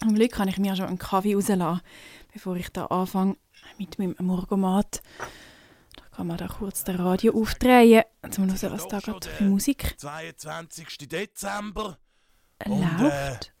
Am Glück kann ich mir schon einen Kaffee rauslassen, bevor ich da anfange mit meinem Morgomat. Da kann man da kurz das Radio aufdrehen, um zu hören, was da gerade für Musik 22. Dezember. läuft.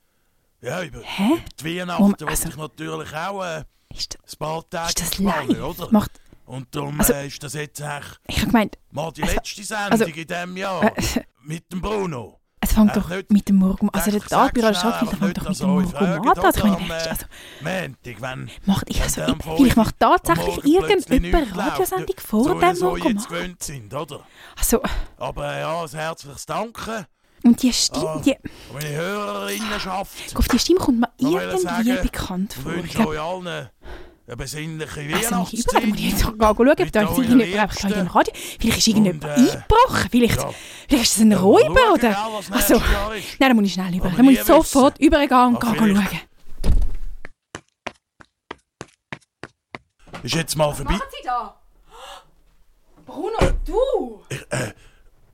äh, Ja, über, Hä? über die Weihnachten wollte also- ich natürlich auch äh, Ist, ein paar Tage ist das spannen, oder? Macht, Und darum Also- äh, ist das jetzt echt ich gemeint, mal die Also- letzte Sendung also- in diesem Jahr. äh, mit dem Bruno. Es fängt Äh, doch mit dem Morgomat, also der schnell, Stadtfilter einfach fängt nicht, doch mit dem Morgomat an. Also, ich fragt, meine, oder echt, am, also, wenn... macht ich, also, ich, vielleicht macht tatsächlich Morgen irgendjemand Radiosendung vor so, dem so jetzt Morgomat. gewöhnt sind, oder? Also, Aber äh, ja, ein herzliches Danke und die Stimme, Ah, die, an meine Hörerinnenschaft. auf die Stimme kommt mir Ich irgendwie bekannt Ich vor. Ich wünsche euch allen eine besinnliche Also, muss ich muss ich Weihnachtszeit. jetzt schauen, ob da irgendjemand einfach im Radio... Vielleicht ist irgendjemand äh, eingebrochen, vielleicht, ja. vielleicht ist es ein Ja, Räuber, schauen, oder... gell, was Also, nein, dann muss ich schnell über. Dann muss ich sofort übergehen und schauen. Ist jetzt mal vorbei. Sie da? Bruno, du!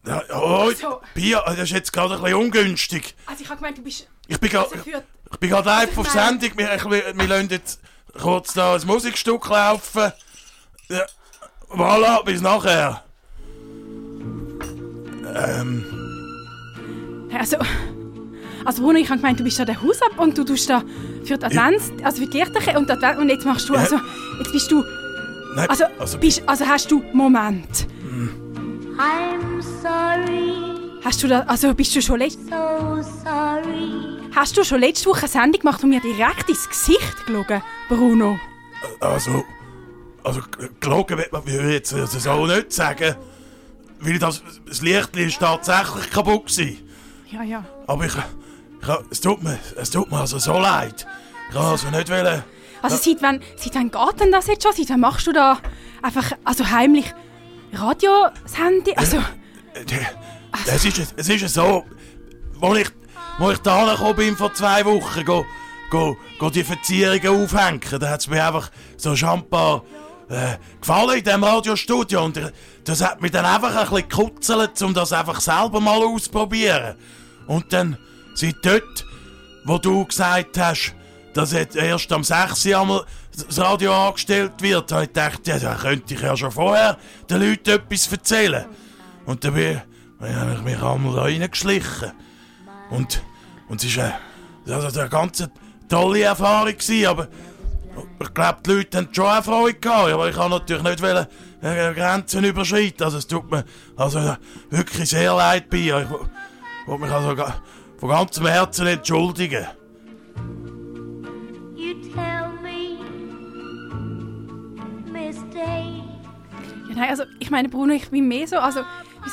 Ja, oh, So. Bier, das ist jetzt gerade ein bisschen ungünstig. Also ich habe gemeint, du bist... Ich bin gerade Also ich bin gerade live auf. Sendung. Wir, ich, wir, wir lassen jetzt kurz da ein Musikstück laufen. Ja, voilà, bis nachher. Ähm, Also... Also Bruno, ich habe gemeint, du bist da der Hausab und du tust da für die Advents... Also für die Lichterchen und die Advents... Und jetzt machst du Ja. also... Jetzt bist du... nein, Also, also bist, also hast du... Moment. I'm sorry, Hast du da... Also bist du schon... Letzt, so sorry. hast du schon letzte Woche eine Sendung gemacht und mir direkt ins Gesicht gelogen, Bruno? Also, also g- gelogen wird man würde ich jetzt also so nicht sagen. Weil das, das Licht ist tatsächlich kaputt gewesen. Ja, ja. Aber ich, ich, es, tut mir, es tut mir also so leid. Ich kann also nicht wollen... Also seit wann, seit wann geht denn das jetzt schon? Seit wann machst du da einfach, also heimlich Radiosendung? Also, Äh, Es ist, es ist so, als ich, wo ich da gekommen bin vor zwei Wochen, go, go, go die Verzierungen aufhängen, da hat es mir einfach so schambar äh, gefallen in diesem Radiostudio. Und das hat mich dann einfach ein bisschen gekutzelt, um das einfach selber mal auszuprobieren. Und dann, seit dort, wo du gesagt hast, dass erst am 6. Uhr einmal das Radio angestellt wird, habe ich gedacht, ja, da könnte ich ja schon vorher den Leuten etwas erzählen. Und dann bin, dann habe ich mich einmal da reingeschlichen. Und, und es war äh, also eine ganz tolle Erfahrung, gewesen, aber ich glaube, die Leute haben schon auch Freude gehabt, aber ich kann natürlich nicht wollen, äh, Grenzen überschreiten. Also es tut mir also, äh, wirklich sehr leid bei ihr. Ich wo- will mich also ga- von ganzem Herzen entschuldigen. You tell me, mistake. ja, nein, also ich meine, Bruno, ich bin mehr so, also,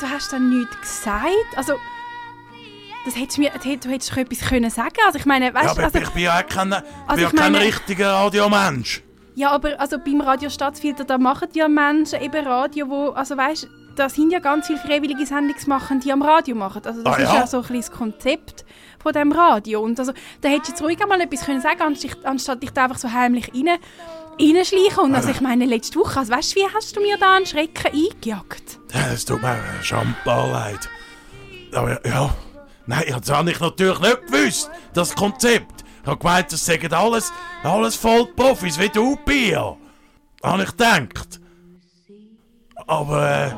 wieso hast du dann nichts gesagt? Also, das hättest du mir, du hättest doch etwas können sagen Also ich meine, Ja, weißt aber du, also, ich bin ja auch kein, Also ja kein meine- richtiger Radiomensch. ja, aber also beim Radio Stadtfilter, da machen ja Menschen eben Radio, wo, also weißt da sind ja ganz viele freiwillige Sendungsmacher, die am Radio machen. Also das Ah, ist ja? ja so ein das Konzept von dem Radio. Und also, da hättest du jetzt ruhig einmal etwas können sagen anstatt, anstatt dich da einfach so heimlich rein, reinschleichen. Und also ich meine, letzte Woche, also weißt wie hast du mir da einen Schrecken eingejagt? Ja, Es tut mir schambar leid. Aber ja, nein, das habe ich natürlich nicht gewusst, das Konzept. Ich habe gemeint, das sagen alles, alles voll Profis, wie du, Pia. Habe ich gedacht. Aber, äh...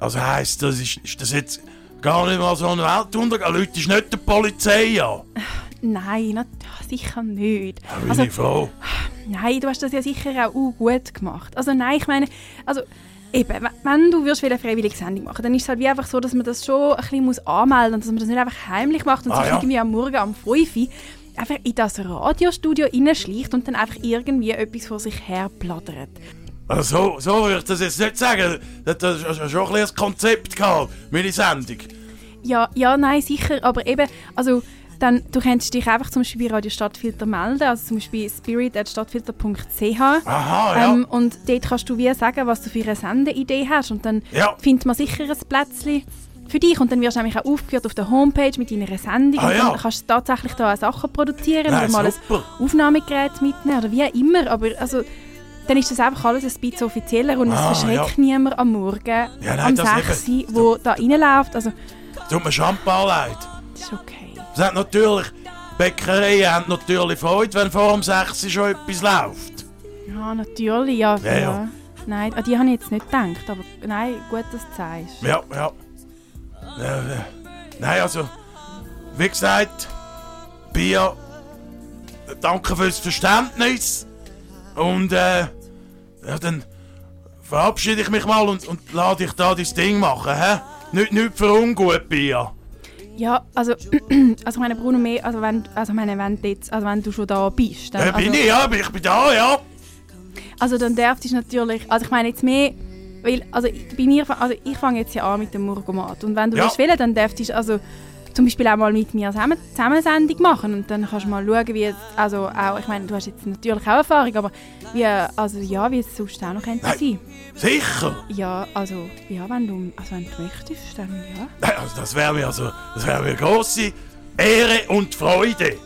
Also heisst das, ist, ist das jetzt gar nicht mal so ein Weltuntergang? Leute, ist nicht die Polizei an. Nein, na, sicher nicht. Da bin Also, ich froh. Nein, du hast das ja sicher auch uh, gut gemacht. Also nein, ich meine, also eben, wenn du würdest eine freiwillige Sendung machen, dann ist es halt wie einfach so, dass man das schon ein bisschen muss anmelden muss und dass man das nicht einfach heimlich macht und Ah, sich ja. irgendwie am Morgen um 5 Uhr einfach in das Radiostudio reinschleicht und dann einfach irgendwie etwas vor sich her plaudert. Also, so, so würde ich das jetzt nicht sagen. Das ist schon ein bisschen das Konzept gehabt, meine Sendung. Ja, ja, nein, sicher, aber eben, also dann, du könntest dich einfach zum Beispiel bei Radio Stadtfilter melden, also zum Beispiel spirit.stadtfilter.ch Aha, ja. ähm, und dort kannst du wie sagen, was du für eine Sendeidee hast und dann Ja. findet man sicher ein Plätzchen für dich und dann wirst du nämlich auch aufgeführt auf der Homepage mit deiner Sendung Ah, und dann ja. kannst du tatsächlich da auch Sachen produzieren Nein, oder mal super. ein Aufnahmegerät mitnehmen oder wie auch immer, aber also dann ist das einfach alles ein bisschen offizieller und es Ah, verschreckt niemand am Morgen, Ja, nein, am das 6 Uhr, wo da reinläuft. Also, Tut mir Champagner leid. das ist okay. Es hat natürlich, Bäckereien haben natürlich Freude, wenn vor dem 6 Uhr schon etwas läuft. Ja, natürlich, ja. Ja, ja. Nein, an die habe ich jetzt nicht gedacht, aber nein, gut, dass du sagst. Ja, ja. ja. Nein, also, wie gesagt, Pia, danke fürs Verständnis. Und äh, ja, dann verabschiede ich mich mal und, und lade dich da dein Ding machen, hä? Nicht, nicht für ungut, Pia. Ja, also, also meine Bruno mehr, also wenn, also meine, wenn du jetzt, also wenn du schon da bist, dann, Ja, bin also, ich, ja, ich bin da, ja. also dann darfst du natürlich, also ich meine jetzt mehr, weil, also bei mir, also ich fange jetzt ja an mit dem Murgomat und wenn du Ja. willst dann darfst du also zum Beispiel auch mal mit mir zusammen, zusammen eine Sendung machen und dann kannst du mal schauen, wie, es- also auch, ich meine, du hast jetzt natürlich auch Erfahrung, aber wie, also ja, wie es sonst auch noch könnte Nein. sein. Sicher. Ja, also, ja, wenn du, also wenn du möchtest, dann ja. Nein, Also das wäre mir also, das wäre mir eine grosse Ehre und Freude.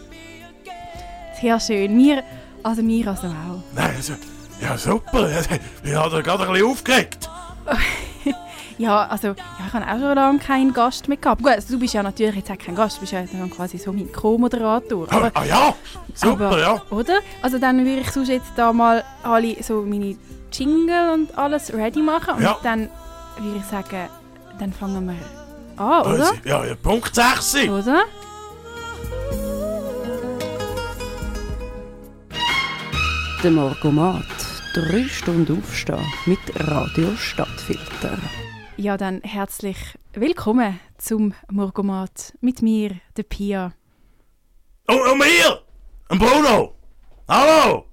Sehr schön. Wir, also mir also auch. Nein, also, ja super. Ich habe gerade ein bisschen aufgeregt. Ja, also, ja, ich habe auch schon lange keinen Gast mehr gehabt. Gut, also, du bist ja natürlich jetzt auch kein Gast, du bist ja dann quasi so mein Co-Moderator. Ah, Aber, ah ja, super, aber, ja. Oder? Also dann würde ich sonst jetzt da mal alle so meine Jingle und alles ready machen und Ja. dann würde ich sagen, dann fangen wir an, oder? Also, Ja, ja, Punkt 6. Oder? Der Morgomat. Drei Stunden aufstehen mit Radio Stadtfilter. Ja, dann herzlich willkommen zum Morgomat mit mir, der Pia. Und, und mir, ein Bruno. Hallo.